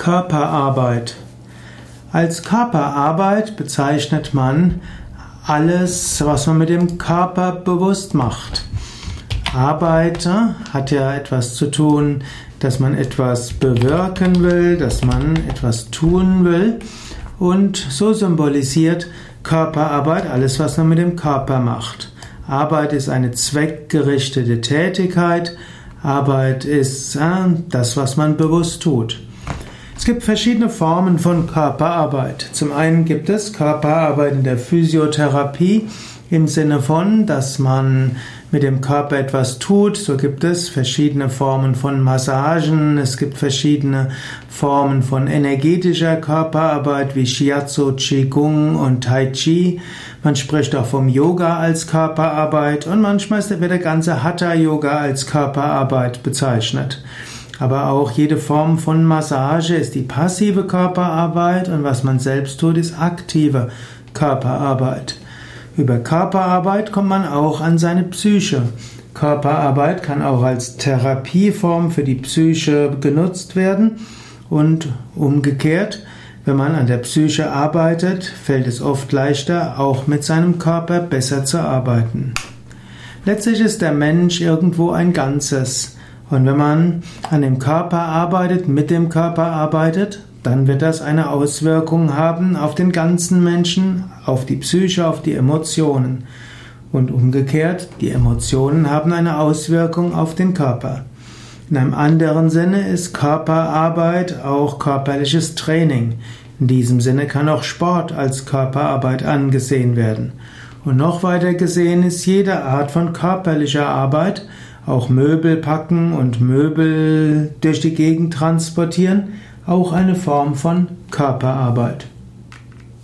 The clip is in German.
Körperarbeit. Als Körperarbeit bezeichnet man alles, was man mit dem Körper bewusst macht. Arbeit hat ja etwas zu tun, dass man etwas bewirken will, dass man etwas tun will. Und so symbolisiert Körperarbeit alles, was man mit dem Körper macht. Arbeit ist eine zweckgerichtete Tätigkeit. Arbeit ist äh, das, was man bewusst tut. Es gibt verschiedene Formen von Körperarbeit. Zum einen gibt es Körperarbeit in der Physiotherapie im Sinne von, dass man mit dem Körper etwas tut. So gibt es verschiedene Formen von Massagen, es gibt verschiedene Formen von energetischer Körperarbeit wie Shiatsu, Qigong und Tai Chi. Man spricht auch vom Yoga als Körperarbeit und manchmal wird der ganze Hatha Yoga als Körperarbeit bezeichnet. Aber auch jede Form von Massage ist die passive Körperarbeit und was man selbst tut, ist aktive Körperarbeit. Über Körperarbeit kommt man auch an seine Psyche. Körperarbeit kann auch als Therapieform für die Psyche genutzt werden und umgekehrt, wenn man an der Psyche arbeitet, fällt es oft leichter, auch mit seinem Körper besser zu arbeiten. Letztlich ist der Mensch irgendwo ein Ganzes. Und wenn man an dem Körper arbeitet, mit dem Körper arbeitet, dann wird das eine Auswirkung haben auf den ganzen Menschen, auf die Psyche, auf die Emotionen. Und umgekehrt, die Emotionen haben eine Auswirkung auf den Körper. In einem anderen Sinne ist Körperarbeit auch körperliches Training. In diesem Sinne kann auch Sport als Körperarbeit angesehen werden. Und noch weiter gesehen ist jede Art von körperlicher Arbeit auch Möbel packen und Möbel durch die Gegend transportieren, auch eine Form von Körperarbeit.